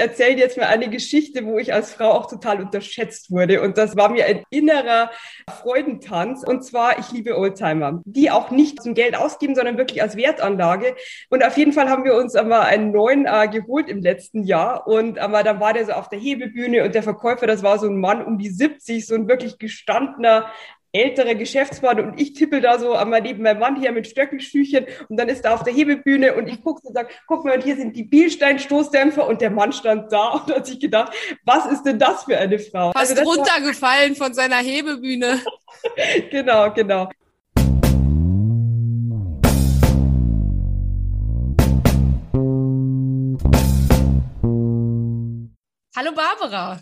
Erzähle jetzt mal eine Geschichte, wo ich als Frau auch total unterschätzt wurde. Und das war mir ein innerer Freudentanz. Und zwar, ich liebe Oldtimer, die auch nicht zum Geld ausgeben, sondern wirklich als Wertanlage. Und auf jeden Fall haben wir uns einmal einen neuen äh, geholt im letzten Jahr. Und aber dann war der so auf der Hebebühne und der Verkäufer, das war so ein Mann um die 70, so ein wirklich gestandener ältere Geschäftsmann und ich tippel da so einmal neben meinem Mann hier mit Stöckelschüchen und dann ist er auf der Hebebühne und ich gucke und sage, guck mal, und hier sind die Bielstein-Stoßdämpfer und der Mann stand da und hat sich gedacht, was ist denn das für eine Frau? Fast also runtergefallen von seiner Hebebühne. genau, genau. Hallo Barbara.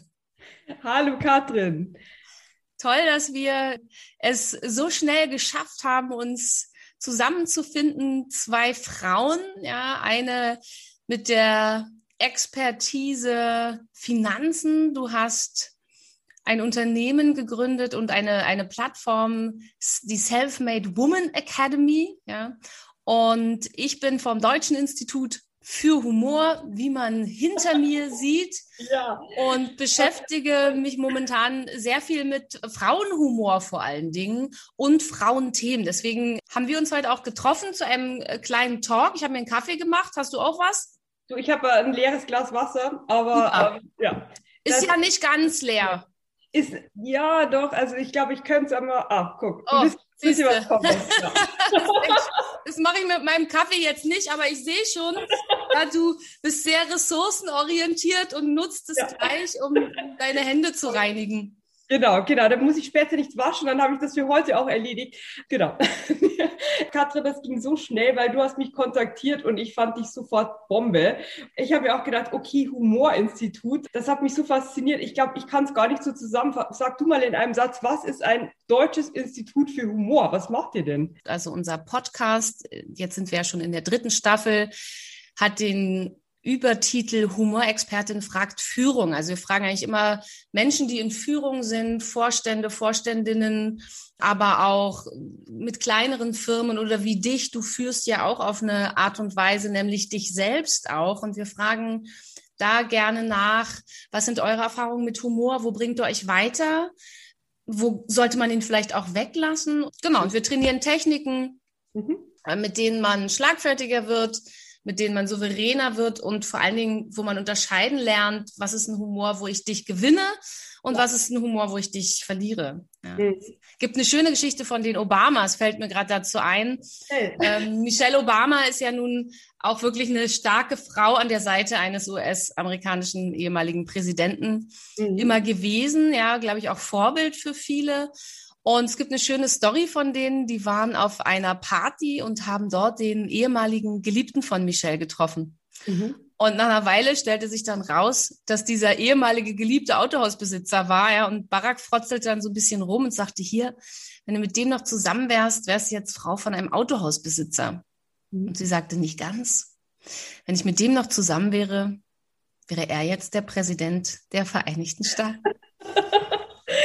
Hallo Katrin toll, dass wir es so schnell geschafft haben, uns zusammenzufinden. Zwei Frauen, ja, eine mit der Expertise Finanzen. Du hast ein Unternehmen gegründet und eine, eine Plattform, die Self-Made Woman Academy, ja. Und ich bin vom Deutschen Institut für Humor, wie man hinter mir sieht. Ja. Und beschäftige mich momentan sehr viel mit Frauenhumor vor allen Dingen und Frauenthemen. Deswegen haben wir uns heute auch getroffen zu einem äh, kleinen Talk. Ich habe mir einen Kaffee gemacht. Hast du auch was? Du, ich habe ein leeres Glas Wasser, aber ähm, ja. Ist ja nicht ganz leer. Ist, ja, doch, also ich glaube, ich könnte es einmal. Ah, guck. Oh, du. Was kommt, ja. das mache ich mit meinem Kaffee jetzt nicht, aber ich sehe schon, ja, du bist sehr ressourcenorientiert und nutzt es ja. gleich, um deine Hände zu reinigen. Genau, genau. Dann muss ich später nichts waschen, dann habe ich das für heute auch erledigt. Genau. Katrin, das ging so schnell, weil du hast mich kontaktiert und ich fand dich sofort Bombe. Ich habe mir auch gedacht, okay, Humorinstitut, das hat mich so fasziniert. Ich glaube, ich kann es gar nicht so zusammenfassen. Sag du mal in einem Satz, was ist ein deutsches Institut für Humor? Was macht ihr denn? Also unser Podcast, jetzt sind wir ja schon in der dritten Staffel, hat den Übertitel Humorexpertin fragt Führung. Also wir fragen eigentlich immer Menschen, die in Führung sind, Vorstände, Vorständinnen, aber auch mit kleineren Firmen oder wie dich. Du führst ja auch auf eine Art und Weise, nämlich dich selbst auch. Und wir fragen da gerne nach, was sind eure Erfahrungen mit Humor? Wo bringt ihr euch weiter? Wo sollte man ihn vielleicht auch weglassen? Genau. Und wir trainieren Techniken, mhm. mit denen man schlagfertiger wird mit denen man souveräner wird und vor allen Dingen, wo man unterscheiden lernt, was ist ein Humor, wo ich dich gewinne und was ist ein Humor, wo ich dich verliere. Ja. Mhm. Gibt eine schöne Geschichte von den Obamas, fällt mir gerade dazu ein. Ähm, Michelle Obama ist ja nun auch wirklich eine starke Frau an der Seite eines US-amerikanischen ehemaligen Präsidenten mhm. immer gewesen, ja, glaube ich, auch Vorbild für viele. Und es gibt eine schöne Story von denen, die waren auf einer Party und haben dort den ehemaligen Geliebten von Michelle getroffen. Mhm. Und nach einer Weile stellte sich dann raus, dass dieser ehemalige geliebte Autohausbesitzer war, ja, und Barack frotzelte dann so ein bisschen rum und sagte, hier, wenn du mit dem noch zusammen wärst, wärst du jetzt Frau von einem Autohausbesitzer. Mhm. Und sie sagte, nicht ganz. Wenn ich mit dem noch zusammen wäre, wäre er jetzt der Präsident der Vereinigten Staaten.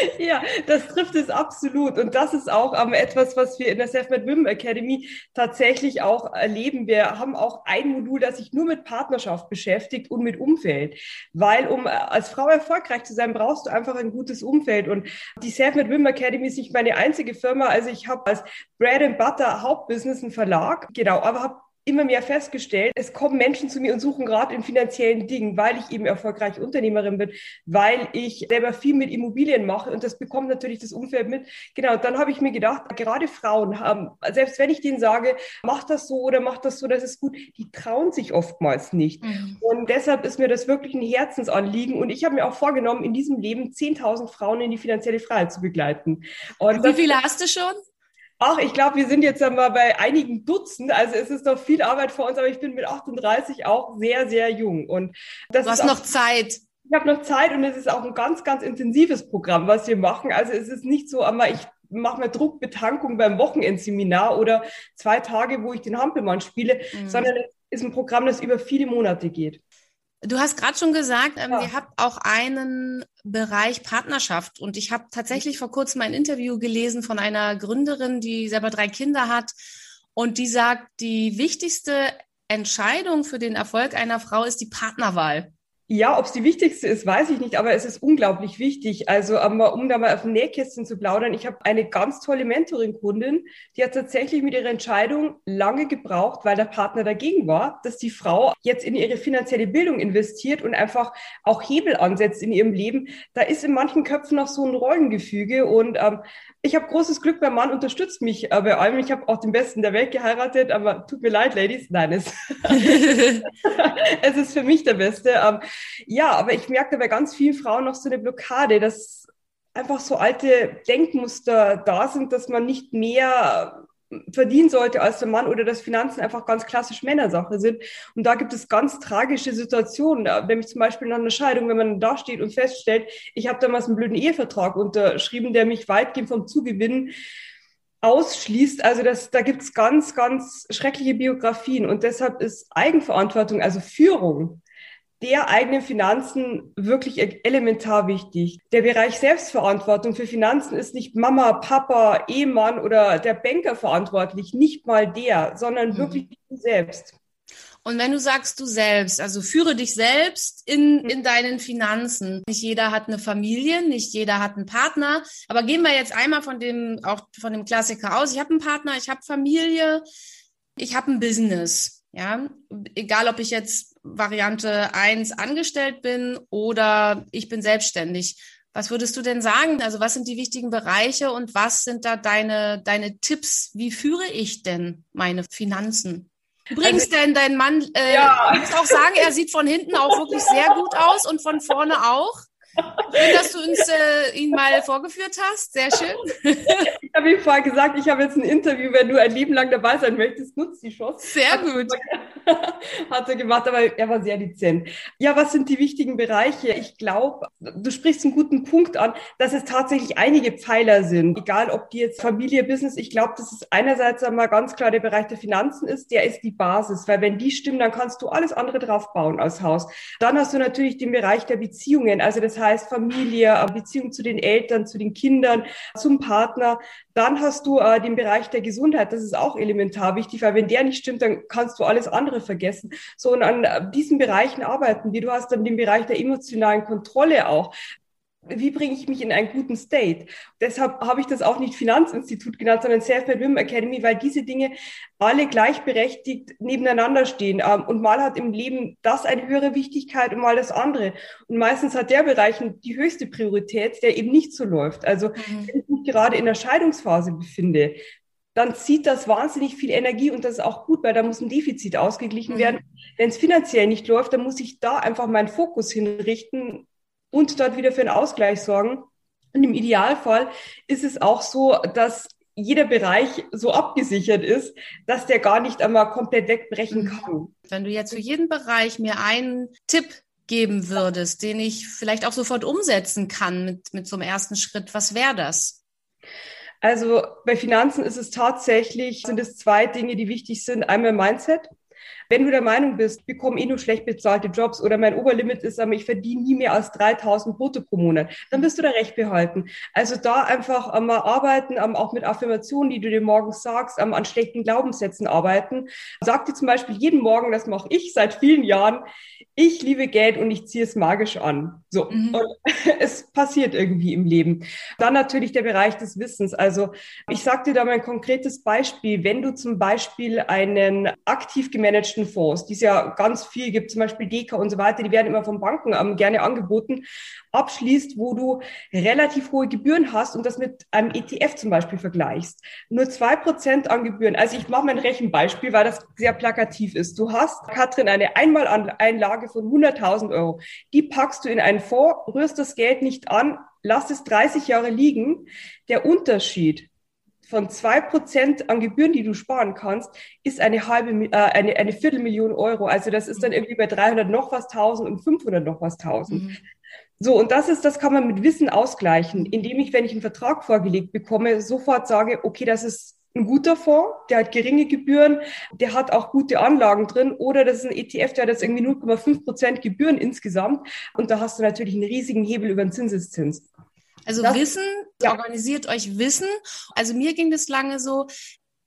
Ja, das trifft es absolut. Und das ist auch ähm, etwas, was wir in der Selfmade Women Academy tatsächlich auch erleben. Wir haben auch ein Modul, das sich nur mit Partnerschaft beschäftigt und mit Umfeld. Weil um äh, als Frau erfolgreich zu sein, brauchst du einfach ein gutes Umfeld. Und die Selfmade Women Academy ist nicht meine einzige Firma. Also ich habe als Bread and Butter Hauptbusiness einen Verlag, genau, aber habe immer mehr festgestellt, es kommen Menschen zu mir und suchen gerade in finanziellen Dingen, weil ich eben erfolgreiche Unternehmerin bin, weil ich selber viel mit Immobilien mache und das bekommt natürlich das Umfeld mit. Genau, dann habe ich mir gedacht, gerade Frauen haben, selbst wenn ich denen sage, mach das so oder mach das so, das ist gut, die trauen sich oftmals nicht. Mhm. Und deshalb ist mir das wirklich ein Herzensanliegen und ich habe mir auch vorgenommen, in diesem Leben 10.000 Frauen in die finanzielle Freiheit zu begleiten. Und Wie viele hast du schon? Ach, ich glaube, wir sind jetzt einmal bei einigen Dutzend. Also es ist noch viel Arbeit vor uns, aber ich bin mit 38 auch sehr, sehr jung. Und das du hast noch Zeit. Ich habe noch Zeit und es ist auch ein ganz, ganz intensives Programm, was wir machen. Also es ist nicht so, aber ich mache mir Druckbetankung beim Wochenendseminar oder zwei Tage, wo ich den Hampelmann spiele, mhm. sondern es ist ein Programm, das über viele Monate geht. Du hast gerade schon gesagt, ähm, ja. ihr habt auch einen Bereich Partnerschaft. Und ich habe tatsächlich vor kurzem ein Interview gelesen von einer Gründerin, die selber drei Kinder hat. Und die sagt, die wichtigste Entscheidung für den Erfolg einer Frau ist die Partnerwahl. Ja, ob es die wichtigste ist, weiß ich nicht, aber es ist unglaublich wichtig. Also, um da mal auf dem Nähkästchen zu plaudern, ich habe eine ganz tolle Mentoring-Kundin, die hat tatsächlich mit ihrer Entscheidung lange gebraucht, weil der Partner dagegen war, dass die Frau jetzt in ihre finanzielle Bildung investiert und einfach auch Hebel ansetzt in ihrem Leben. Da ist in manchen Köpfen noch so ein Rollengefüge und ähm, ich habe großes Glück, mein Mann unterstützt mich äh, bei allem. Ich habe auch den Besten der Welt geheiratet, aber tut mir leid, Ladies. Nein, es, es ist für mich der Beste. Ähm, ja, aber ich merke bei ganz vielen Frauen noch so eine Blockade, dass einfach so alte Denkmuster da sind, dass man nicht mehr verdienen sollte als der Mann oder dass Finanzen einfach ganz klassisch Männersache sind. Und da gibt es ganz tragische Situationen, nämlich zum Beispiel nach einer Scheidung, wenn man da steht und feststellt, ich habe damals einen blöden Ehevertrag unterschrieben, der mich weitgehend vom Zugewinn ausschließt. Also das, da gibt es ganz, ganz schreckliche Biografien. Und deshalb ist Eigenverantwortung, also Führung, der eigenen Finanzen wirklich e-, elementar wichtig. Der Bereich Selbstverantwortung für Finanzen ist nicht Mama, Papa, Ehemann oder der Banker verantwortlich, nicht mal der, sondern mhm. wirklich du selbst. Und wenn du sagst du selbst, also führe dich selbst in, mhm. in deinen Finanzen. Nicht jeder hat eine Familie, nicht jeder hat einen Partner. Aber gehen wir jetzt einmal von dem, auch von dem Klassiker aus. Ich habe einen Partner, ich habe Familie, ich habe ein Business. Ja, egal ob ich jetzt Variante 1 angestellt bin oder ich bin selbstständig. Was würdest du denn sagen? Also was sind die wichtigen Bereiche und was sind da deine, deine Tipps? Wie führe ich denn meine Finanzen? Übrigens, also, denn dein Mann, äh, ja. muss auch sagen, er sieht von hinten auch wirklich sehr gut aus und von vorne auch. Schön, dass du uns äh, ihn mal vorgeführt hast. Sehr schön. Ich habe ihm vorher gesagt, ich habe jetzt ein Interview, wenn du ein Leben lang dabei sein möchtest, nutzt die Chance. Sehr gut. Hat er gemacht, aber er war sehr dezent. Ja, was sind die wichtigen Bereiche? Ich glaube, du sprichst einen guten Punkt an, dass es tatsächlich einige Pfeiler sind. Egal, ob die jetzt Familie, Business, ich glaube, dass es einerseits einmal ganz klar der Bereich der Finanzen ist, der ist die Basis, weil wenn die stimmen, dann kannst du alles andere drauf bauen als Haus. Dann hast du natürlich den Bereich der Beziehungen, also das heißt Familie, Beziehung zu den Eltern, zu den Kindern, zum Partner. Dann hast du äh, den Bereich der Gesundheit, das ist auch elementar wichtig, weil wenn der nicht stimmt, dann kannst du alles andere vergessen. So, und an äh, diesen Bereichen arbeiten wir. Du hast dann den Bereich der emotionalen Kontrolle auch wie bringe ich mich in einen guten State? Deshalb habe ich das auch nicht Finanzinstitut genannt, sondern Self-Made Women Academy, weil diese Dinge alle gleichberechtigt nebeneinander stehen. Ähm, und mal hat im Leben das eine höhere Wichtigkeit und mal das andere. Und meistens hat der Bereich die höchste Priorität, der eben nicht so läuft. Also mhm. wenn ich mich gerade in der Scheidungsphase befinde, dann zieht das wahnsinnig viel Energie und das ist auch gut, weil da muss ein Defizit ausgeglichen mhm. werden. Wenn es finanziell nicht läuft, dann muss ich da einfach meinen Fokus hinrichten und dort wieder für einen Ausgleich sorgen. Und im Idealfall ist es auch so, dass jeder Bereich so abgesichert ist, dass der gar nicht einmal komplett wegbrechen mhm. kann. Wenn du jetzt für jeden Bereich mir einen Tipp geben würdest, den ich vielleicht auch sofort umsetzen kann mit, mit so einem ersten Schritt, was wäre das? Also bei Finanzen ist es tatsächlich, sind es zwei Dinge, die wichtig sind. Einmal Mindset. Wenn du der Meinung bist, bekomme eh nur schlecht bezahlte Jobs oder mein Oberlimit ist, aber ich verdiene nie mehr als 3000 brutto pro Monat, dann bist du da recht behalten. Also da einfach einmal arbeiten, auch mit Affirmationen, die du dir morgens sagst, an schlechten Glaubenssätzen arbeiten. Sag dir zum Beispiel jeden Morgen, das mache ich seit vielen Jahren, ich liebe Geld und ich ziehe es magisch an. So. Mhm. Und es passiert irgendwie im Leben. Dann natürlich der Bereich des Wissens. Also ich sage dir da mal ein konkretes Beispiel. Wenn du zum Beispiel einen aktiv gemanagten Fonds, die es ja ganz viel gibt, zum Beispiel Deka und so weiter, die werden immer von Banken ähm, gerne angeboten, abschließt, wo du relativ hohe Gebühren hast und das mit einem ETF zum Beispiel vergleichst. Nur zwei Prozent an Gebühren. Also ich mache mal ein Rechenbeispiel, weil das sehr plakativ ist. Du hast, Katrin, eine Einmaleinlage von 100.000 Euro. Die packst du in einen Fonds, rührst das Geld nicht an, lass es 30 Jahre liegen. Der Unterschied von zwei Prozent an Gebühren, die du sparen kannst, ist eine halbe, äh, eine, eine Viertelmillion Euro. Also das ist dann irgendwie bei 300 noch was tausend und 500 noch was tausend. Mhm. So, und das ist, das kann man mit Wissen ausgleichen, indem ich, wenn ich einen Vertrag vorgelegt bekomme, sofort sage, okay, das ist ein guter Fonds, der hat geringe Gebühren, der hat auch gute Anlagen drin, oder das ist ein ETF, der hat jetzt irgendwie 0,5 Prozent Gebühren insgesamt. Und da hast du natürlich einen riesigen Hebel über den Zinseszins. Also das, Wissen, ja. organisiert euch Wissen. Also mir ging das lange so,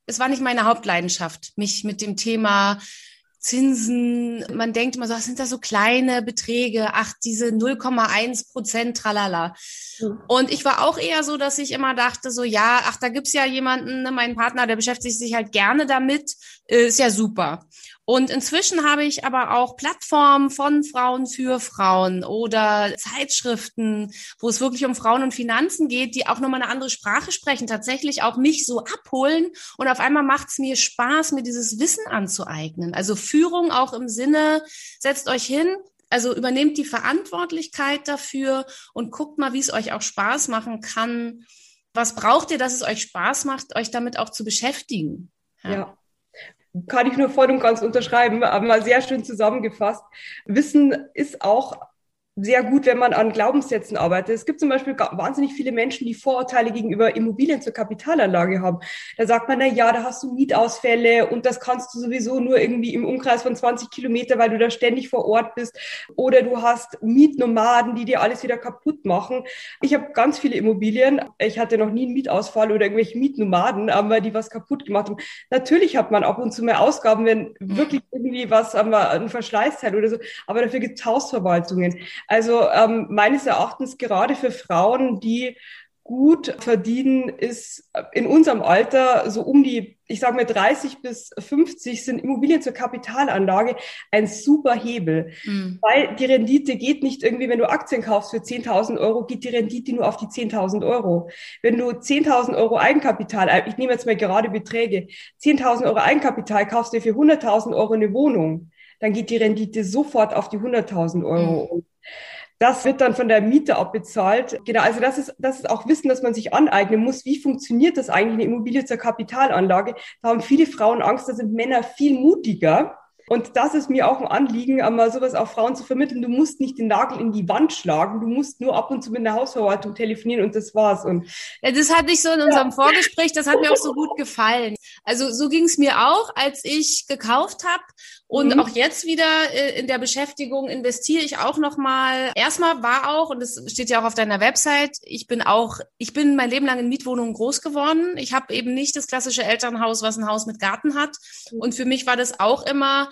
es war nicht meine Hauptleidenschaft, mich mit dem Thema Zinsen, man denkt immer so, sind das so kleine Beträge, ach, diese 0,1 Prozent, tralala. Mhm. Und ich war auch eher so, dass ich immer dachte, so, ja, ach, da gibt's ja jemanden, ne, mein Partner, der beschäftigt sich halt gerne damit, ist ja super. Und inzwischen habe ich aber auch Plattformen von Frauen für Frauen oder Zeitschriften, wo es wirklich um Frauen und Finanzen geht, die auch nochmal eine andere Sprache sprechen, tatsächlich auch mich so abholen. Und auf einmal macht es mir Spaß, mir dieses Wissen anzueignen. Also Führung auch im Sinne, setzt euch hin, also übernehmt die Verantwortlichkeit dafür und guckt mal, wie es euch auch Spaß machen kann. Was braucht ihr, dass es euch Spaß macht, euch damit auch zu beschäftigen? ja. ja kann ich nur voll und ganz unterschreiben, aber mal sehr schön zusammengefasst. Wissen ist auch sehr gut, wenn man an Glaubenssätzen arbeitet. Es gibt zum Beispiel wahnsinnig viele Menschen, die Vorurteile gegenüber Immobilien zur Kapitalanlage haben. Da sagt man, na ja, da hast du Mietausfälle und das kannst du sowieso nur irgendwie im Umkreis von 20 Kilometer, weil du da ständig vor Ort bist. Oder du hast Mietnomaden, die dir alles wieder kaputt machen. Ich habe ganz viele Immobilien. Ich hatte noch nie einen Mietausfall oder irgendwelche Mietnomaden, aber die was kaputt gemacht haben. Natürlich hat man ab und zu mehr Ausgaben, wenn wirklich irgendwie was, ein Verschleißteil oder so. Aber dafür gibt es Hausverwaltungen. Also ähm, meines Erachtens gerade für Frauen, die gut verdienen, ist in unserem Alter so um die, ich sage mal 30 bis 50 sind Immobilien zur Kapitalanlage ein super Hebel, mhm. weil die Rendite geht nicht irgendwie, wenn du Aktien kaufst für 10.000 Euro, geht die Rendite nur auf die 10.000 Euro. Wenn du 10.000 Euro Eigenkapital, äh, ich nehme jetzt mal gerade Beträge, 10.000 Euro Eigenkapital kaufst du für 100.000 Euro eine Wohnung, dann geht die Rendite sofort auf die 100.000 Euro. Mhm. Das wird dann von der Miete abbezahlt. Genau, also das ist, das ist auch Wissen, dass man sich aneignen muss. Wie funktioniert das eigentlich, eine Immobilie zur Kapitalanlage? Da haben viele Frauen Angst, da sind Männer viel mutiger. Und das ist mir auch ein Anliegen, einmal sowas auch Frauen zu vermitteln. Du musst nicht den Nagel in die Wand schlagen, du musst nur ab und zu mit der Hausverwaltung telefonieren und das war's. Und das hatte ich so in unserem. Vorgespräch, das hat mir auch so gut gefallen. Also so ging es mir auch, als ich gekauft habe und mhm. auch jetzt wieder äh, in der Beschäftigung investiere ich auch noch mal. Erstmal war auch und das steht ja auch auf deiner Website. Ich bin auch, ich bin mein Leben lang in Mietwohnungen groß geworden. Ich habe eben nicht das klassische Elternhaus, was ein Haus mit Garten hat. Mhm. Und für mich war das auch immer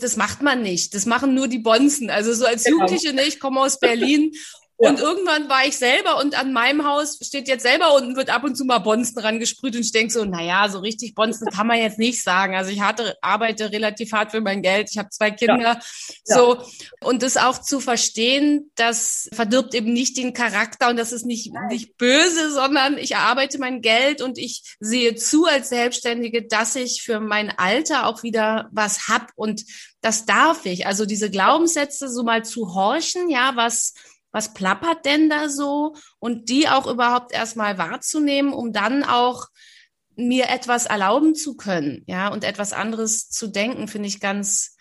das macht man nicht. Das machen nur die Bonzen. Also so als genau. Jugendliche, ne, ich komme aus Berlin und irgendwann war ich selber und an meinem Haus steht jetzt selber unten, wird ab und zu mal Bonzen rangesprüht und ich denke so, naja, so richtig Bonzen kann man jetzt nicht sagen. Also ich hatte, arbeite relativ hart für mein Geld, ich habe zwei Kinder. Ja. So, und das auch zu verstehen, das verdirbt eben nicht den Charakter und das ist nicht, nicht böse, sondern ich erarbeite mein Geld und ich sehe zu als Selbstständige, dass ich für mein Alter auch wieder was hab und das darf ich. Also diese Glaubenssätze so mal zu horchen, ja, was was plappert denn da so und die auch überhaupt erstmal wahrzunehmen, um dann auch mir etwas erlauben zu können, ja, und etwas anderes zu denken, finde ich ganz,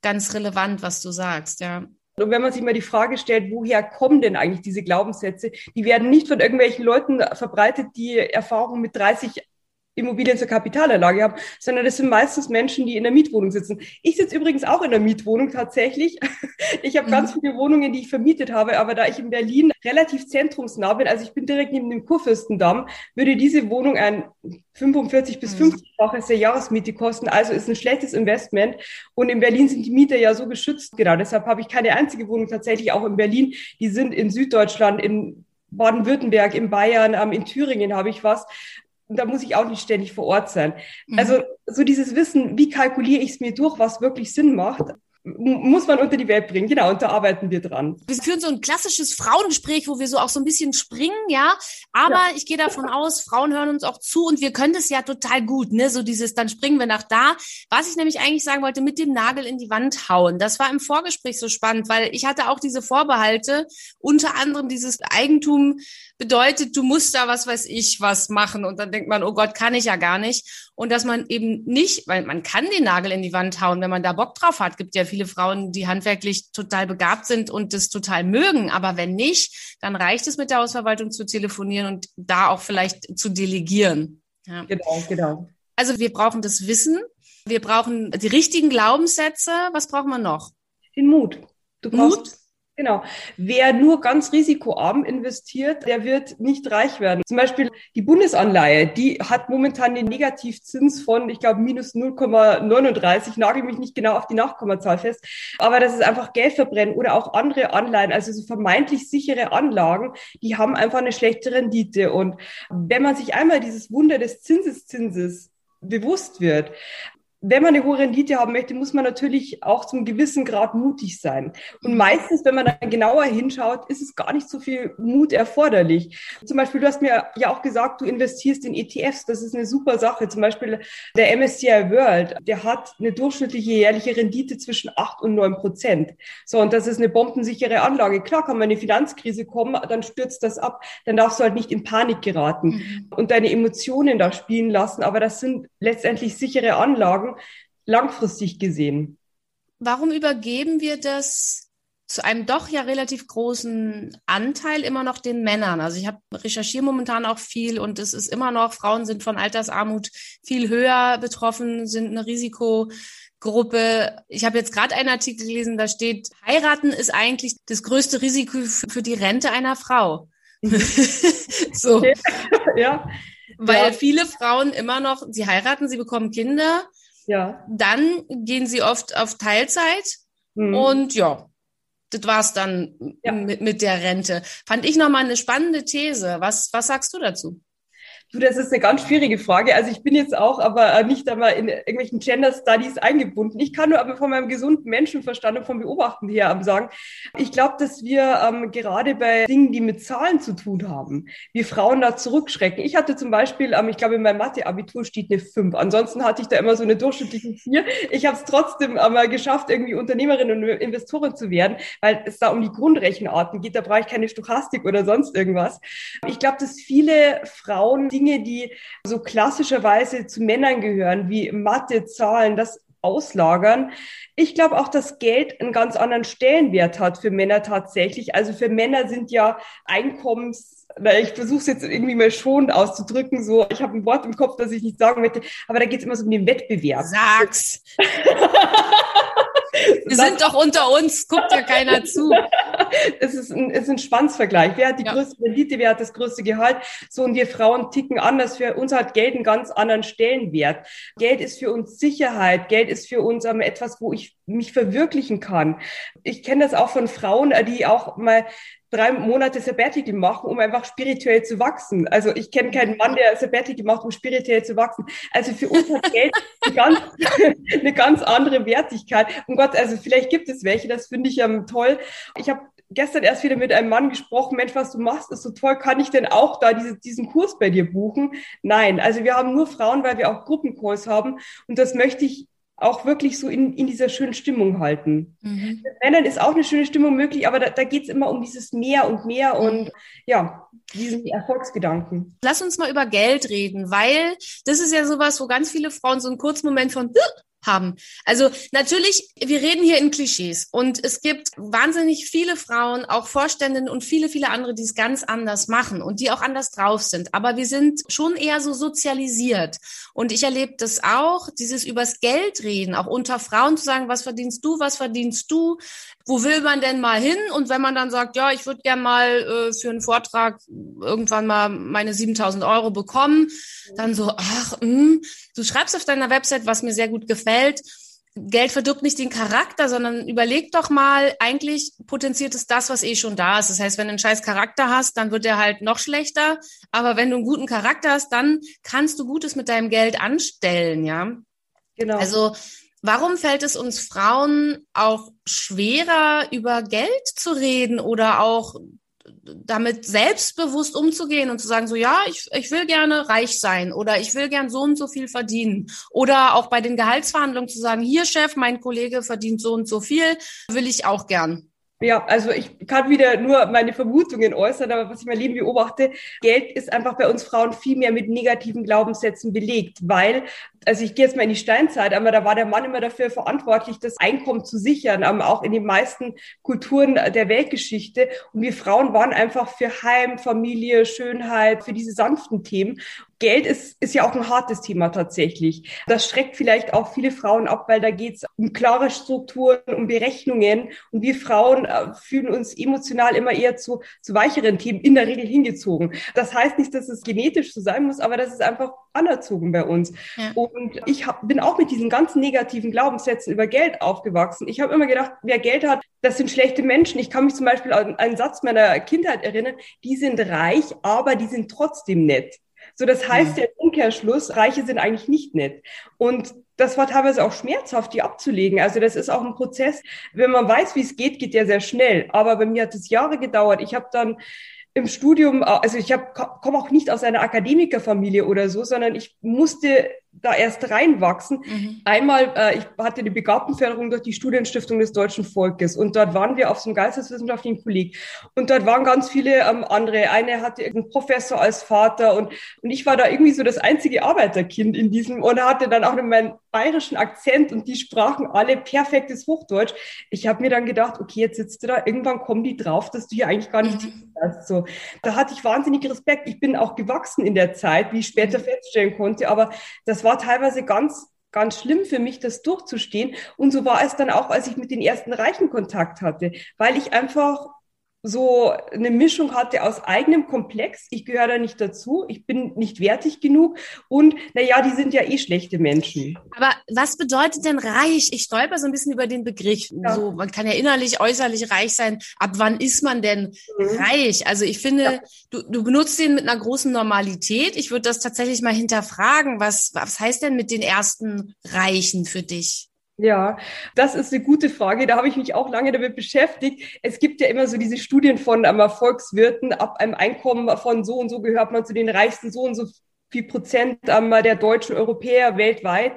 ganz relevant, was du sagst, ja. Und wenn man sich mal die Frage stellt, woher kommen denn eigentlich diese Glaubenssätze? Die werden nicht von irgendwelchen Leuten verbreitet, die Erfahrung mit 30 Immobilien zur Kapitalanlage haben, sondern das sind meistens Menschen, die in der Mietwohnung sitzen. Ich sitze übrigens auch in der Mietwohnung tatsächlich. Ich habe mhm. ganz viele Wohnungen, die ich vermietet habe, aber da ich in Berlin relativ zentrumsnah bin, also ich bin direkt neben dem Kurfürstendamm, würde diese Wohnung ein 45 bis 50-faches mhm. der Jahresmiete kosten. Also ist ein schlechtes Investment. Und in Berlin sind die Mieter ja so geschützt. Genau, deshalb habe ich keine einzige Wohnung tatsächlich auch in Berlin. Die sind in Süddeutschland, in Baden-Württemberg, in Bayern, ähm, in Thüringen habe ich was. Da muss ich auch nicht ständig vor Ort sein. Mhm. Also so dieses Wissen, wie kalkuliere ich es mir durch, was wirklich Sinn macht, muss man unter die Welt bringen. Genau, und da arbeiten wir dran. Wir führen so ein klassisches Frauengespräch, wo wir so auch so ein bisschen springen, ja. Aber ja. ich gehe davon aus, Frauen hören uns auch zu und wir können das ja total gut, ne? So dieses, dann springen wir nach da. Was ich nämlich eigentlich sagen wollte, mit dem Nagel in die Wand hauen. Das war im Vorgespräch so spannend, weil ich hatte auch diese Vorbehalte, unter anderem dieses Eigentum bedeutet, du musst da was weiß ich was machen und dann denkt man, oh Gott, kann ich ja gar nicht. und dass man eben nicht, weil man kann den Nagel in die Wand hauen, wenn man da Bock drauf hat. Gibt ja viele Frauen, die handwerklich total begabt sind und das total mögen. Aber wenn nicht, dann reicht es mit der Hausverwaltung zu telefonieren und da auch vielleicht zu delegieren. Ja. Genau, genau. Also wir brauchen das Wissen, wir brauchen die richtigen Glaubenssätze. Was brauchen wir noch? Den Mut. Du brauchst Mut? Genau. Wer nur ganz risikoarm investiert, der wird nicht reich werden. Zum Beispiel die Bundesanleihe, die hat momentan den Negativzins von, ich glaube, minus 0,39. Nagel mich nicht genau auf die Nachkommazahl fest. Aber das ist einfach Geld verbrennen oder auch andere Anleihen, also so vermeintlich sichere Anlagen, die haben einfach eine schlechte Rendite. Und wenn man sich einmal dieses Wunder des Zinseszinses bewusst wird, wenn man eine hohe Rendite haben möchte, muss man natürlich auch zum gewissen Grad mutig sein. Und meistens, wenn man dann genauer hinschaut, ist es gar nicht so viel Mut erforderlich. Zum Beispiel, du hast mir ja auch gesagt, du investierst in ETFs. Das ist eine super Sache. Zum Beispiel der MSCI World, der hat eine durchschnittliche jährliche Rendite zwischen acht und neun Prozent. So, und das ist eine bombensichere Anlage. Klar kann man eine Finanzkrise kommen, dann stürzt das ab. Dann darfst du halt nicht in Panik geraten mhm. und deine Emotionen da spielen lassen. Aber das sind letztendlich sichere Anlagen langfristig gesehen. Warum übergeben wir das zu einem doch ja relativ großen Anteil immer noch den Männern? Also ich habe recherchiere momentan auch viel und es ist immer noch, Frauen sind von Altersarmut viel höher betroffen, sind eine Risikogruppe. Ich habe jetzt gerade einen Artikel gelesen, da steht, heiraten ist eigentlich das größte Risiko für die Rente einer Frau. so. Ja. Weil ja. viele Frauen immer noch, sie heiraten, sie bekommen Kinder, ja. Dann gehen sie oft auf Teilzeit mhm. und ja, das war's dann ja. mit, mit der Rente. Fand ich nochmal eine spannende These. Was, was sagst du dazu? Du, das ist eine ganz schwierige Frage. Also ich bin jetzt auch aber äh, nicht einmal in irgendwelchen Gender Studies eingebunden. Ich kann nur aber von meinem gesunden Menschenverstand und vom Beobachten her sagen, ich glaube, dass wir ähm, gerade bei Dingen, die mit Zahlen zu tun haben, wir Frauen da zurückschrecken. Ich hatte zum Beispiel, ähm, ich glaube, in meinem Mathe-Abitur steht eine 5. Ansonsten hatte ich da immer so eine durchschnittliche 4. Ich habe es trotzdem einmal geschafft, irgendwie Unternehmerin und Investorin zu werden, weil es da um die Grundrechenarten geht. Da brauche ich keine Stochastik oder sonst irgendwas. Ich glaube, dass viele Frauen Dinge Dinge, die so klassischerweise zu Männern gehören, wie Mathe, Zahlen, das auslagern. Ich glaube auch, dass Geld einen ganz anderen Stellenwert hat für Männer tatsächlich. Also für Männer sind ja Einkommens, ich versuche es jetzt irgendwie mal schon auszudrücken, so ich habe ein Wort im Kopf, das ich nicht sagen möchte, aber da geht es immer so um den Wettbewerb. Sag's. Wir sind doch unter uns, guckt ja keiner zu. es, ist ein, es ist ein Schwanzvergleich. Wer hat die ja. größte Rendite, wer hat das größte Gehalt? So, und wir Frauen ticken anders. Für uns hat Geld einen ganz anderen Stellenwert. Geld ist für uns Sicherheit. Geld ist für uns ähm, etwas, wo ich mich verwirklichen kann. Ich kenne das auch von Frauen, äh, die auch mal drei Monate Sabbatical machen, um einfach spirituell zu wachsen. Also ich kenne keinen Mann, der Sabbatical macht, um spirituell zu wachsen. Also für uns hat Geld eine ganz, eine ganz andere Wertigkeit. Um Gott, also vielleicht gibt es welche, das finde ich ähm, toll. Ich habe gestern erst wieder mit einem Mann gesprochen, Mensch, was du machst, ist so toll, kann ich denn auch da diese, diesen Kurs bei dir buchen? Nein, also wir haben nur Frauen, weil wir auch Gruppenkurs haben und das möchte ich auch wirklich so in, in dieser schönen Stimmung halten. Mhm. Mit Männern ist auch eine schöne Stimmung möglich, aber da, da geht es immer um dieses mehr und mehr und ja, diesen Erfolgsgedanken. Lass uns mal über Geld reden, weil das ist ja sowas, wo ganz viele Frauen so einen kurzen Moment von haben. Also natürlich, wir reden hier in Klischees und es gibt wahnsinnig viele Frauen, auch Vorständinnen und viele, viele andere, die es ganz anders machen und die auch anders drauf sind. Aber wir sind schon eher so sozialisiert. Und ich erlebe das auch, dieses übers Geld reden, auch unter Frauen zu sagen, was verdienst du, was verdienst du, wo will man denn mal hin? Und wenn man dann sagt, ja, ich würde gern mal äh, für einen Vortrag irgendwann mal meine 7000 Euro bekommen, dann so, ach, mh, hm, du schreibst auf deiner Website, was mir sehr gut gefällt. Geld verdirbt nicht den Charakter, sondern überleg doch mal, eigentlich potenziert es das, was eh schon da ist. Das heißt, wenn du einen scheiß Charakter hast, dann wird der halt noch schlechter. Aber wenn du einen guten Charakter hast, dann kannst du Gutes mit deinem Geld anstellen, ja. Genau. Also Warum fällt es uns Frauen auch schwerer, über Geld zu reden oder auch damit selbstbewusst umzugehen und zu sagen, so ja, ich, ich will gerne reich sein oder ich will gern so und so viel verdienen. Oder auch bei den Gehaltsverhandlungen zu sagen, hier Chef, mein Kollege verdient so und so viel, will ich auch gern. Ja, also ich kann wieder nur meine Vermutungen äußern, aber was ich mein Leben beobachte, Geld ist einfach bei uns Frauen viel mehr mit negativen Glaubenssätzen belegt, weil, also ich gehe jetzt mal in die Steinzeit, aber da war der Mann immer dafür verantwortlich, das Einkommen zu sichern, aber auch in den meisten Kulturen der Weltgeschichte. Und wir Frauen waren einfach für Heim, Familie, Schönheit, für diese sanften Themen. Geld ist, ist ja auch ein hartes Thema tatsächlich. Das schreckt vielleicht auch viele Frauen ab, weil da geht es um klare Strukturen, um Berechnungen. Und wir Frauen äh, fühlen uns emotional immer eher zu, zu weicheren Themen in der Regel hingezogen. Das heißt nicht, dass es genetisch so sein muss, aber das ist einfach anerzogen bei uns. Ja. Und ich hab, bin auch mit diesen ganzen negativen Glaubenssätzen über Geld aufgewachsen. Ich habe immer gedacht, wer Geld hat, das sind schlechte Menschen. Ich kann mich zum Beispiel an einen Satz meiner Kindheit erinnern, die sind reich, aber die sind trotzdem nett. So, das heißt, der Umkehrschluss, Reiche sind eigentlich nicht nett. Und das war teilweise auch schmerzhaft, die abzulegen. Also das ist auch ein Prozess. Wenn man weiß, wie es geht, geht der sehr schnell. Aber bei mir hat es Jahre gedauert. Ich habe dann im Studium, also ich komme auch nicht aus einer Akademikerfamilie oder so, sondern ich musste da erst reinwachsen. Mhm. Einmal, äh, ich hatte die Begabtenförderung durch die Studienstiftung des deutschen Volkes und dort waren wir auf so einem geisteswissenschaftlichen Kolleg und dort waren ganz viele ähm, andere. Eine hatte irgendeinen Professor als Vater und, und ich war da irgendwie so das einzige Arbeiterkind in diesem und hatte dann auch noch meinen bayerischen Akzent und die sprachen alle perfektes Hochdeutsch. Ich habe mir dann gedacht, okay, jetzt sitzt du da, irgendwann kommen die drauf, dass du hier eigentlich gar nicht mhm. hast. So, da hatte ich wahnsinnig Respekt. Ich bin auch gewachsen in der Zeit, wie ich später mhm. feststellen konnte, aber das war teilweise ganz ganz schlimm für mich, das durchzustehen. Und so war es dann auch, als ich mit den ersten Reichen Kontakt hatte, weil ich einfach so eine Mischung hatte aus eigenem Komplex. Ich gehöre da nicht dazu. Ich bin nicht wertig genug. Und naja, die sind ja eh schlechte Menschen. Aber was bedeutet denn reich? Ich stolper so ein bisschen über den Begriff. Ja. So, man kann ja innerlich, äußerlich reich sein. Ab wann ist man denn mhm. reich? Also ich finde, ja. du, du benutzt den mit einer großen Normalität. Ich würde das tatsächlich mal hinterfragen. Was, was heißt denn mit den ersten Reichen für dich? Ja, das ist eine gute Frage. Da habe ich mich auch lange damit beschäftigt. Es gibt ja immer so diese Studien von ähm, Volkswirten. Ab einem Einkommen von so und so gehört man zu den reichsten so und so viel Prozent ähm, der deutschen Europäer weltweit.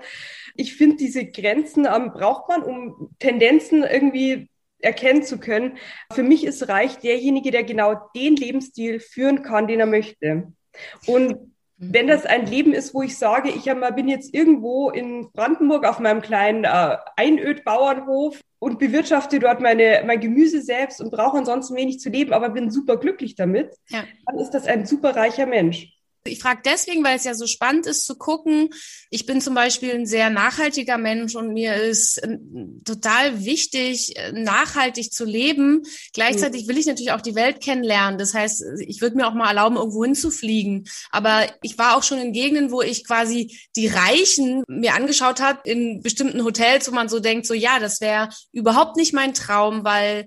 Ich finde, diese Grenzen ähm, braucht man, um Tendenzen irgendwie erkennen zu können. Für mich ist reich derjenige, der genau den Lebensstil führen kann, den er möchte. Und wenn das ein Leben ist, wo ich sage, ich bin jetzt irgendwo in Brandenburg auf meinem kleinen äh, Einödbauernhof und bewirtschafte dort meine, mein Gemüse selbst und brauche ansonsten wenig zu leben, aber bin super glücklich damit, ja. dann ist das ein super reicher Mensch. Ich frage deswegen, weil es ja so spannend ist zu gucken. Ich bin zum Beispiel ein sehr nachhaltiger Mensch und mir ist äh, total wichtig, äh, nachhaltig zu leben. Gleichzeitig will ich natürlich auch die Welt kennenlernen. Das heißt, ich würde mir auch mal erlauben, irgendwo hinzufliegen. Aber ich war auch schon in Gegenden, wo ich quasi die Reichen mir angeschaut hat in bestimmten Hotels, wo man so denkt, so ja, das wäre überhaupt nicht mein Traum, weil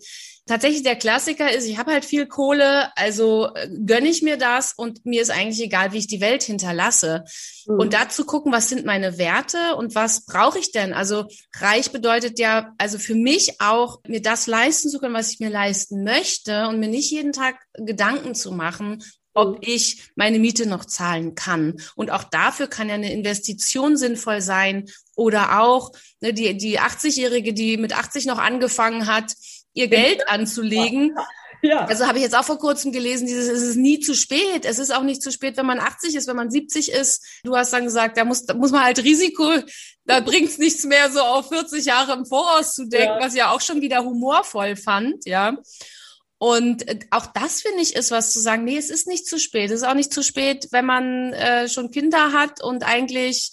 tatsächlich der Klassiker ist, ich habe halt viel Kohle, also äh, gönne ich mir das und mir ist eigentlich egal, wie ich die Welt hinterlasse. Mhm. Und dazu gucken, was sind meine Werte und was brauche ich denn? Also reich bedeutet ja, also für mich auch, mir das leisten zu können, was ich mir leisten möchte und mir nicht jeden Tag Gedanken zu machen, ob mhm. ich meine Miete noch zahlen kann. Und auch dafür kann ja eine Investition sinnvoll sein. Oder auch ne, die, die 80-Jährige, die mit 80 noch angefangen hat, ihr Geld anzulegen. Ja. Also habe ich jetzt auch vor kurzem gelesen, dieses, es ist nie zu spät. Es ist auch nicht zu spät, wenn man 80 ist, wenn man 70 ist. Du hast dann gesagt, da muss, da muss man halt Risiko, da bringt's nichts mehr, so auf 40 Jahre im Voraus zu denken, ja. was ja auch schon wieder humorvoll fand, ja. Und äh, auch das finde ich ist was zu sagen, nee, es ist nicht zu spät. Es ist auch nicht zu spät, wenn man äh, schon Kinder hat und eigentlich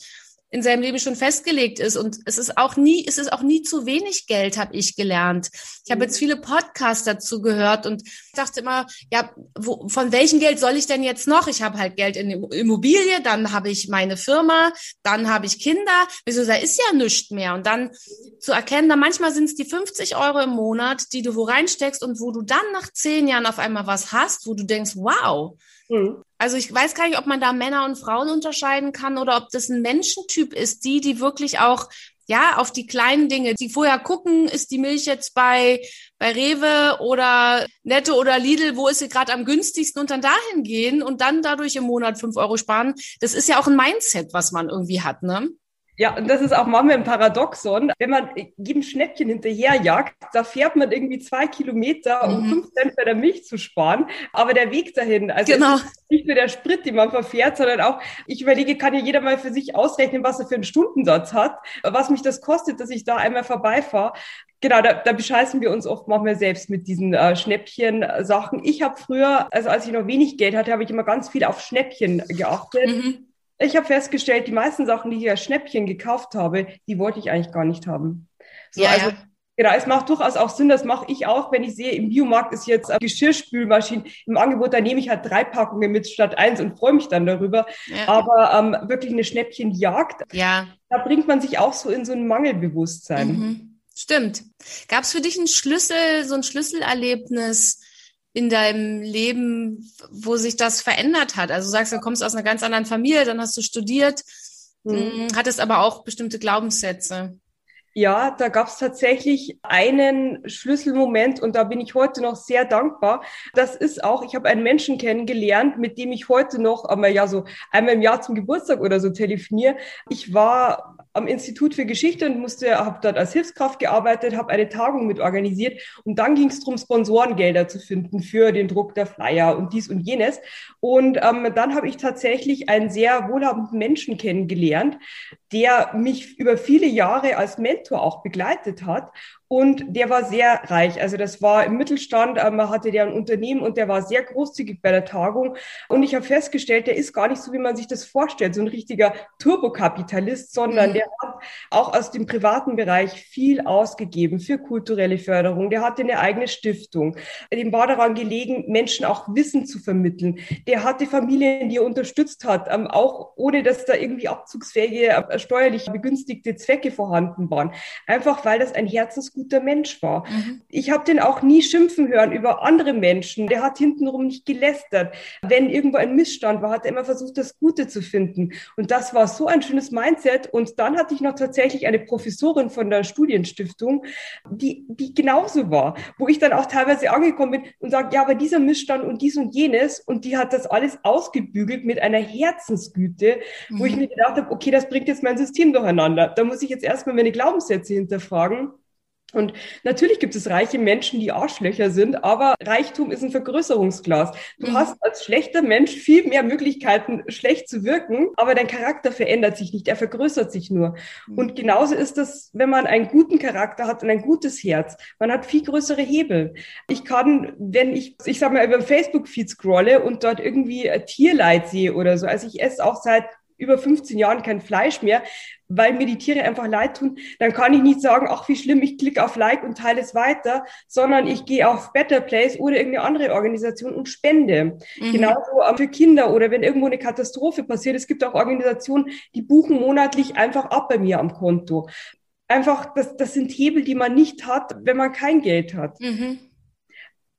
in seinem Leben schon festgelegt ist. Und es ist auch nie, es ist auch nie zu wenig Geld, habe ich gelernt. Ich habe jetzt viele Podcasts dazu gehört und dachte immer, ja, wo, von welchem Geld soll ich denn jetzt noch? Ich habe halt Geld in Immobilie, dann habe ich meine Firma, dann habe ich Kinder. Wieso, da ist ja nichts mehr. Und dann zu erkennen, da manchmal sind es die 50 Euro im Monat, die du wo reinsteckst und wo du dann nach zehn Jahren auf einmal was hast, wo du denkst, wow, Mhm. Also ich weiß gar nicht, ob man da Männer und Frauen unterscheiden kann oder ob das ein Menschentyp ist, die, die wirklich auch ja, auf die kleinen Dinge, die vorher gucken, ist die Milch jetzt bei, bei Rewe oder Netto oder Lidl, wo ist sie gerade am günstigsten und dann dahin gehen und dann dadurch im Monat fünf Euro sparen. Das ist ja auch ein Mindset, was man irgendwie hat, ne? Ja, und das ist auch manchmal ein Paradoxon. Wenn man jedem Schnäppchen hinterherjagt, da fährt man irgendwie zwei Kilometer, um mhm. fünf Cent bei der Milch zu sparen. Aber der Weg dahin, also genau. nicht nur der Sprit, den man verfährt, sondern auch, ich überlege, kann ja jeder mal für sich ausrechnen, was er für einen Stundensatz hat, was mich das kostet, dass ich da einmal vorbeifahre. Genau, da, da bescheißen wir uns oft manchmal selbst mit diesen äh, Schnäppchen-Sachen. Ich habe früher, also als ich noch wenig Geld hatte, habe ich immer ganz viel auf Schnäppchen geachtet. Mhm ich habe festgestellt, die meisten Sachen, die ich als Schnäppchen gekauft habe, die wollte ich eigentlich gar nicht haben. So, ja, also, ja. Genau, es macht durchaus auch Sinn, das mache ich auch, wenn ich sehe, im Biomarkt ist jetzt Geschirrspülmaschinen im Angebot, da nehme ich halt drei Packungen mit statt eins und freue mich dann darüber. Ja. Aber ähm, wirklich eine Schnäppchenjagd, ja. da bringt man sich auch so in so ein Mangelbewusstsein. Mhm. Stimmt. Gab es für dich einen Schlüssel, so ein Schlüsselerlebnis, in deinem Leben, wo sich das verändert hat? Also du sagst, du kommst aus einer ganz anderen Familie, dann hast du studiert, mhm. hattest aber auch bestimmte Glaubenssätze. Ja, da gab es tatsächlich einen Schlüsselmoment und da bin ich heute noch sehr dankbar. Das ist auch, ich habe einen Menschen kennengelernt, mit dem ich heute noch einmal ja so einmal im Jahr zum Geburtstag oder so telefoniere. Ich war am Institut für Geschichte und musste, habe dort als Hilfskraft gearbeitet, habe eine Tagung mit organisiert und dann ging es darum, Sponsorengelder zu finden für den Druck der Flyer und dies und jenes. Und ähm, dann habe ich tatsächlich einen sehr wohlhabenden Menschen kennengelernt, der mich über viele Jahre als Mentor auch begleitet hat und der war sehr reich. Also das war im Mittelstand, ähm, hatte der ein Unternehmen und der war sehr großzügig bei der Tagung. Und ich habe festgestellt, der ist gar nicht so, wie man sich das vorstellt, so ein richtiger Turbokapitalist, sondern mhm. der hat auch aus dem privaten Bereich viel ausgegeben für kulturelle Förderung. Der hatte eine eigene Stiftung. Dem war daran gelegen, Menschen auch Wissen zu vermitteln. Der hatte Familien, die er unterstützt hat, ähm, auch ohne dass da irgendwie abzugsfähige, äh, steuerlich begünstigte Zwecke vorhanden waren. Einfach weil das ein Herzens guter Mensch war. Mhm. Ich habe den auch nie schimpfen hören über andere Menschen. Der hat hintenrum nicht gelästert. Wenn irgendwo ein Missstand war, hat er immer versucht, das Gute zu finden. Und das war so ein schönes Mindset. Und dann hatte ich noch tatsächlich eine Professorin von der Studienstiftung, die, die genauso war, wo ich dann auch teilweise angekommen bin und sage, ja, aber dieser Missstand und dies und jenes. Und die hat das alles ausgebügelt mit einer Herzensgüte, mhm. wo ich mhm. mir gedacht habe, okay, das bringt jetzt mein System durcheinander. Da muss ich jetzt erstmal meine Glaubenssätze hinterfragen. Und natürlich gibt es reiche Menschen, die Arschlöcher sind, aber Reichtum ist ein Vergrößerungsglas. Du mhm. hast als schlechter Mensch viel mehr Möglichkeiten, schlecht zu wirken, aber dein Charakter verändert sich nicht, er vergrößert sich nur. Mhm. Und genauso ist das, wenn man einen guten Charakter hat und ein gutes Herz. Man hat viel größere Hebel. Ich kann, wenn ich, ich sag mal, über Facebook-Feed scrolle und dort irgendwie Tierleid sehe oder so, also ich esse auch seit über 15 Jahren kein Fleisch mehr, weil mir die Tiere einfach leid tun, dann kann ich nicht sagen, ach wie schlimm, ich klicke auf Like und teile es weiter, sondern ich gehe auf Better Place oder irgendeine andere Organisation und spende. Mhm. Genauso ähm, für Kinder oder wenn irgendwo eine Katastrophe passiert. Es gibt auch Organisationen, die buchen monatlich einfach ab bei mir am Konto. Einfach, das, das sind Hebel, die man nicht hat, wenn man kein Geld hat. Mhm.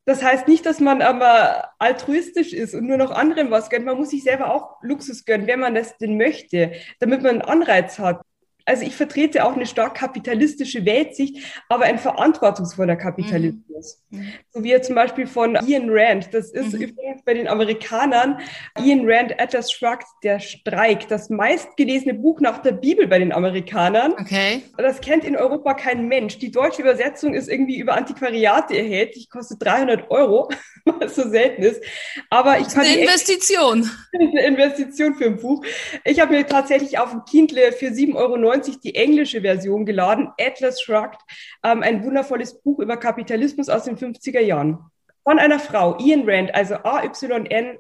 Das heißt nicht, dass man aber altruistisch ist und nur noch anderen was gönnt. Man muss sich selber auch Luxus gönnen, wenn man das denn möchte, damit man einen Anreiz hat also ich vertrete auch eine stark kapitalistische Weltsicht, aber ein verantwortungsvoller Kapitalismus. Mhm. So wie zum Beispiel von Ian Rand. Das ist mhm. übrigens bei den Amerikanern Ian Rand Atlas Shrugged, der Streik, das meistgelesene Buch nach der Bibel bei den Amerikanern. Okay. Das kennt in Europa kein Mensch. Die deutsche Übersetzung ist irgendwie über Antiquariate erhältlich, kostet 300 Euro, was so selten ist. Aber ich kann eine Investition. eine Investition für ein Buch. Ich habe mir tatsächlich auf dem Kindle für 7,90 Euro die englische Version geladen, Atlas Shrugged, ähm, ein wundervolles Buch über Kapitalismus aus den 50er Jahren. Von einer Frau, Ian Rand, also A-Y-N-R-A-N-D.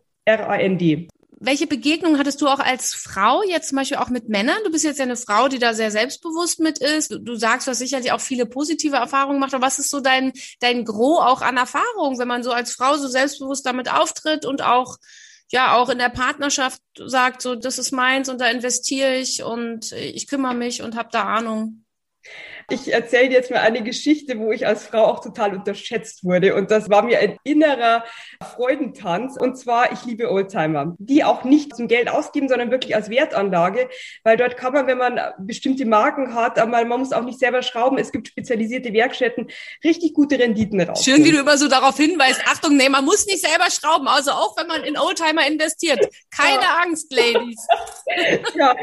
Welche Begegnung hattest du auch als Frau, jetzt zum Beispiel auch mit Männern? Du bist jetzt ja eine Frau, die da sehr selbstbewusst mit ist. Du, du sagst, du hast sicherlich auch viele positive Erfahrungen gemacht. Aber was ist so dein, dein Gros auch an Erfahrung, wenn man so als Frau so selbstbewusst damit auftritt und auch ja auch in der Partnerschaft sagt, so das ist meins und da investiere ich und ich kümmere mich und habe da Ahnung. Ich erzähle jetzt mal eine Geschichte, wo ich als Frau auch total unterschätzt wurde. Und das war mir ein innerer Freudentanz. Und zwar, ich liebe Oldtimer, die auch nicht zum Geld ausgeben, sondern wirklich als Wertanlage, weil dort kann man, wenn man bestimmte Marken hat, aber man muss auch nicht selber schrauben. Es gibt spezialisierte Werkstätten, richtig gute Renditen raus. Schön, wie du immer so darauf hinweist. Achtung, nee, man muss nicht selber schrauben, also auch wenn man in Oldtimer investiert. Keine ja. Angst, Ladies. ja,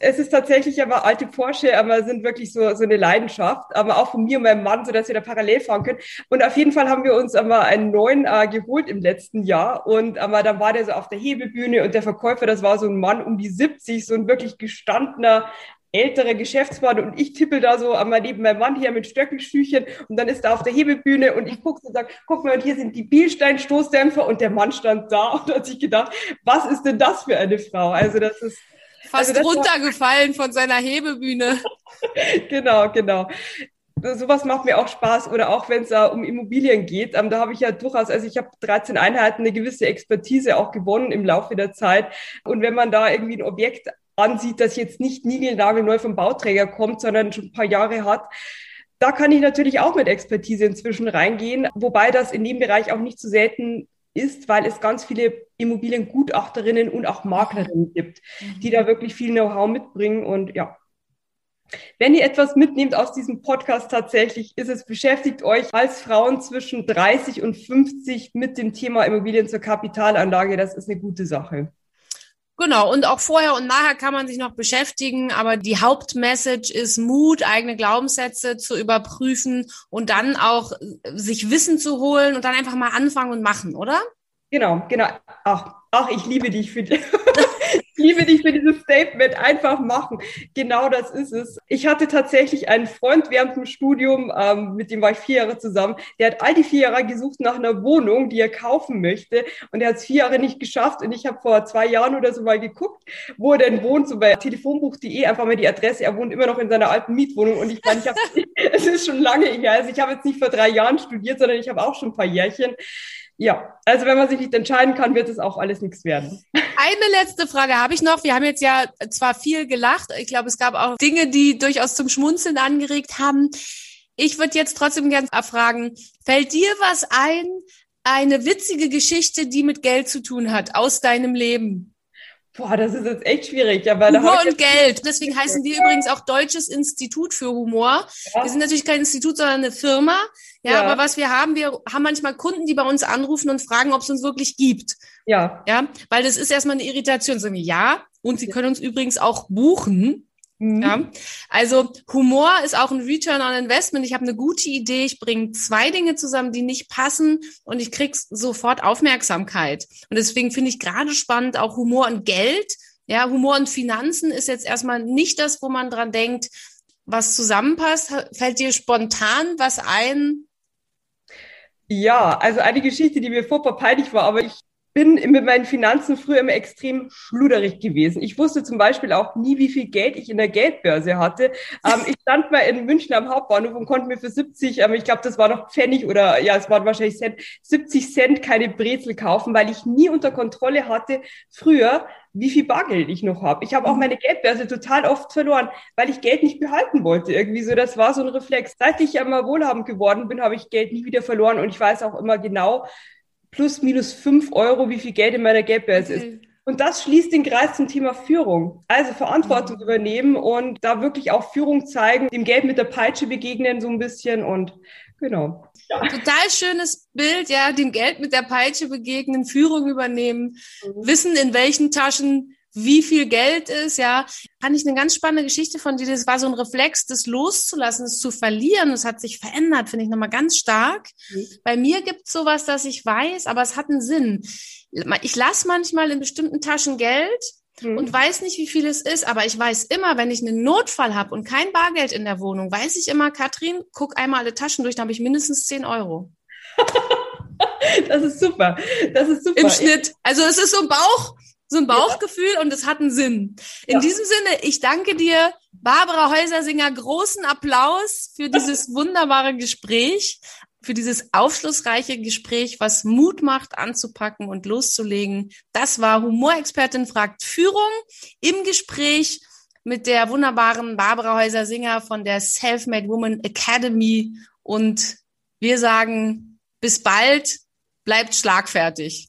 es ist tatsächlich aber alte Porsche, aber sind wirklich so, so eine Leidenschaft, aber auch von mir und meinem Mann, so dass wir da parallel fahren können. Und auf jeden Fall haben wir uns aber einen neuen äh, geholt im letzten Jahr und aber dann war der so auf der Hebebühne und der Verkäufer, das war so ein Mann um die 70, so ein wirklich gestandener ältere Geschäftsmann und ich tippel da so einmal neben meinem Mann hier mit Stöckelschüchen und dann ist er auf der Hebebühne und ich gucke und sage, guck mal, und hier sind die Bielstein-Stoßdämpfer und der Mann stand da und hat sich gedacht, was ist denn das für eine Frau? Also das ist fast also runtergefallen von seiner Hebebühne. genau, genau sowas macht mir auch Spaß oder auch wenn es uh, um Immobilien geht. Ähm, da habe ich ja durchaus, also ich habe 13 Einheiten eine gewisse Expertise auch gewonnen im Laufe der Zeit. Und wenn man da irgendwie ein Objekt ansieht, das jetzt nicht niegelnagelneu vom Bauträger kommt, sondern schon ein paar Jahre hat, da kann ich natürlich auch mit Expertise inzwischen reingehen, wobei das in dem Bereich auch nicht zu so selten ist, weil es ganz viele Immobiliengutachterinnen und auch Maklerinnen gibt, die da wirklich viel Know-how mitbringen und ja. Wenn ihr etwas mitnehmt aus diesem Podcast tatsächlich, ist es, beschäftigt euch als Frauen zwischen 30 und 50 mit dem Thema Immobilien zur Kapitalanlage. Das ist eine gute Sache. Genau, und auch vorher und nachher kann man sich noch beschäftigen, aber die Hauptmessage ist Mut, eigene Glaubenssätze zu überprüfen und dann auch sich Wissen zu holen und dann einfach mal anfangen und machen, oder? Genau, genau. Ach, ach, ich liebe dich für dich. liebe dich für dieses Statement. Einfach machen. Genau das ist es. Ich hatte tatsächlich einen Freund während dem Studium, ähm, mit dem war ich vier Jahre zusammen. Der hat all die vier Jahre gesucht nach einer Wohnung, die er kaufen möchte. Und er hat es vier Jahre nicht geschafft. Und ich habe vor zwei Jahren oder so mal geguckt, wo er denn wohnt, so bei telefonbuch.de einfach mal die Adresse. Er wohnt immer noch in seiner alten Mietwohnung. Und ich meine, ich habe, es ist schon lange her. Also ich habe jetzt nicht vor drei Jahren studiert, sondern ich habe auch schon ein paar Jährchen. Ja, also wenn man sich nicht entscheiden kann, wird es auch alles nichts werden. Eine letzte Frage habe ich noch. Wir haben jetzt ja zwar viel gelacht, ich glaube, es gab auch Dinge, die durchaus zum Schmunzeln angeregt haben. Ich würde jetzt trotzdem gerne fragen, fällt dir was ein, eine witzige Geschichte, die mit Geld zu tun hat, aus deinem Leben? Boah, das ist jetzt echt schwierig. Aber Humor und Geld. Deswegen heißen wir übrigens auch Deutsches Institut für Humor. Ja. Wir sind natürlich kein Institut, sondern eine Firma. Ja, ja, aber was wir haben, wir haben manchmal Kunden, die bei uns anrufen und fragen, ob es uns wirklich gibt. Ja. Ja, weil das ist erstmal eine Irritation. Sagen wir, ja. Und sie können uns übrigens auch buchen. Mhm. Ja, also Humor ist auch ein Return on Investment. Ich habe eine gute Idee. Ich bringe zwei Dinge zusammen, die nicht passen und ich krieg sofort Aufmerksamkeit. Und deswegen finde ich gerade spannend auch Humor und Geld. Ja, Humor und Finanzen ist jetzt erstmal nicht das, wo man dran denkt, was zusammenpasst. Fällt dir spontan was ein? Ja, also eine Geschichte, die mir furchtbar peinlich war, aber ich bin mit meinen Finanzen früher immer extrem schluderig gewesen. Ich wusste zum Beispiel auch nie, wie viel Geld ich in der Geldbörse hatte. Ähm, ich stand mal in München am Hauptbahnhof und konnte mir für 70, ähm, ich glaube, das war noch Pfennig oder ja, es waren wahrscheinlich Cent, 70 Cent keine Brezel kaufen, weil ich nie unter Kontrolle hatte früher, wie viel Bargeld ich noch habe. Ich habe auch meine Geldbörse total oft verloren, weil ich Geld nicht behalten wollte. Irgendwie so, das war so ein Reflex. Seit ich einmal wohlhabend geworden bin, habe ich Geld nie wieder verloren und ich weiß auch immer genau, plus minus fünf Euro, wie viel Geld in meiner Geldbörse okay. ist. Und das schließt den Kreis zum Thema Führung. Also Verantwortung mhm. übernehmen und da wirklich auch Führung zeigen, dem Geld mit der Peitsche begegnen so ein bisschen und genau. Ja. Total schönes Bild, ja, dem Geld mit der Peitsche begegnen, Führung übernehmen, mhm. wissen, in welchen Taschen wie viel Geld ist, ja. Fand ich eine ganz spannende Geschichte von dir. Das war so ein Reflex, das loszulassen, das zu verlieren. Das hat sich verändert, finde ich nochmal ganz stark. Mhm. Bei mir gibt es sowas, dass ich weiß, aber es hat einen Sinn. Ich lasse manchmal in bestimmten Taschen Geld mhm. und weiß nicht, wie viel es ist, aber ich weiß immer, wenn ich einen Notfall habe und kein Bargeld in der Wohnung, weiß ich immer, Katrin, guck einmal alle Taschen durch, dann habe ich mindestens 10 Euro. das ist super. Das ist super. Im Schnitt. Also es ist so ein Bauch, so ein Bauchgefühl ja. und es hat einen Sinn. In ja. diesem Sinne, ich danke dir, Barbara Häusersinger, großen Applaus für dieses wunderbare Gespräch, für dieses aufschlussreiche Gespräch, was Mut macht, anzupacken und loszulegen. Das war Humorexpertin fragt Führung im Gespräch mit der wunderbaren Barbara Häuser-Singer von der Selfmade Woman Academy. Und wir sagen, bis bald, bleibt schlagfertig.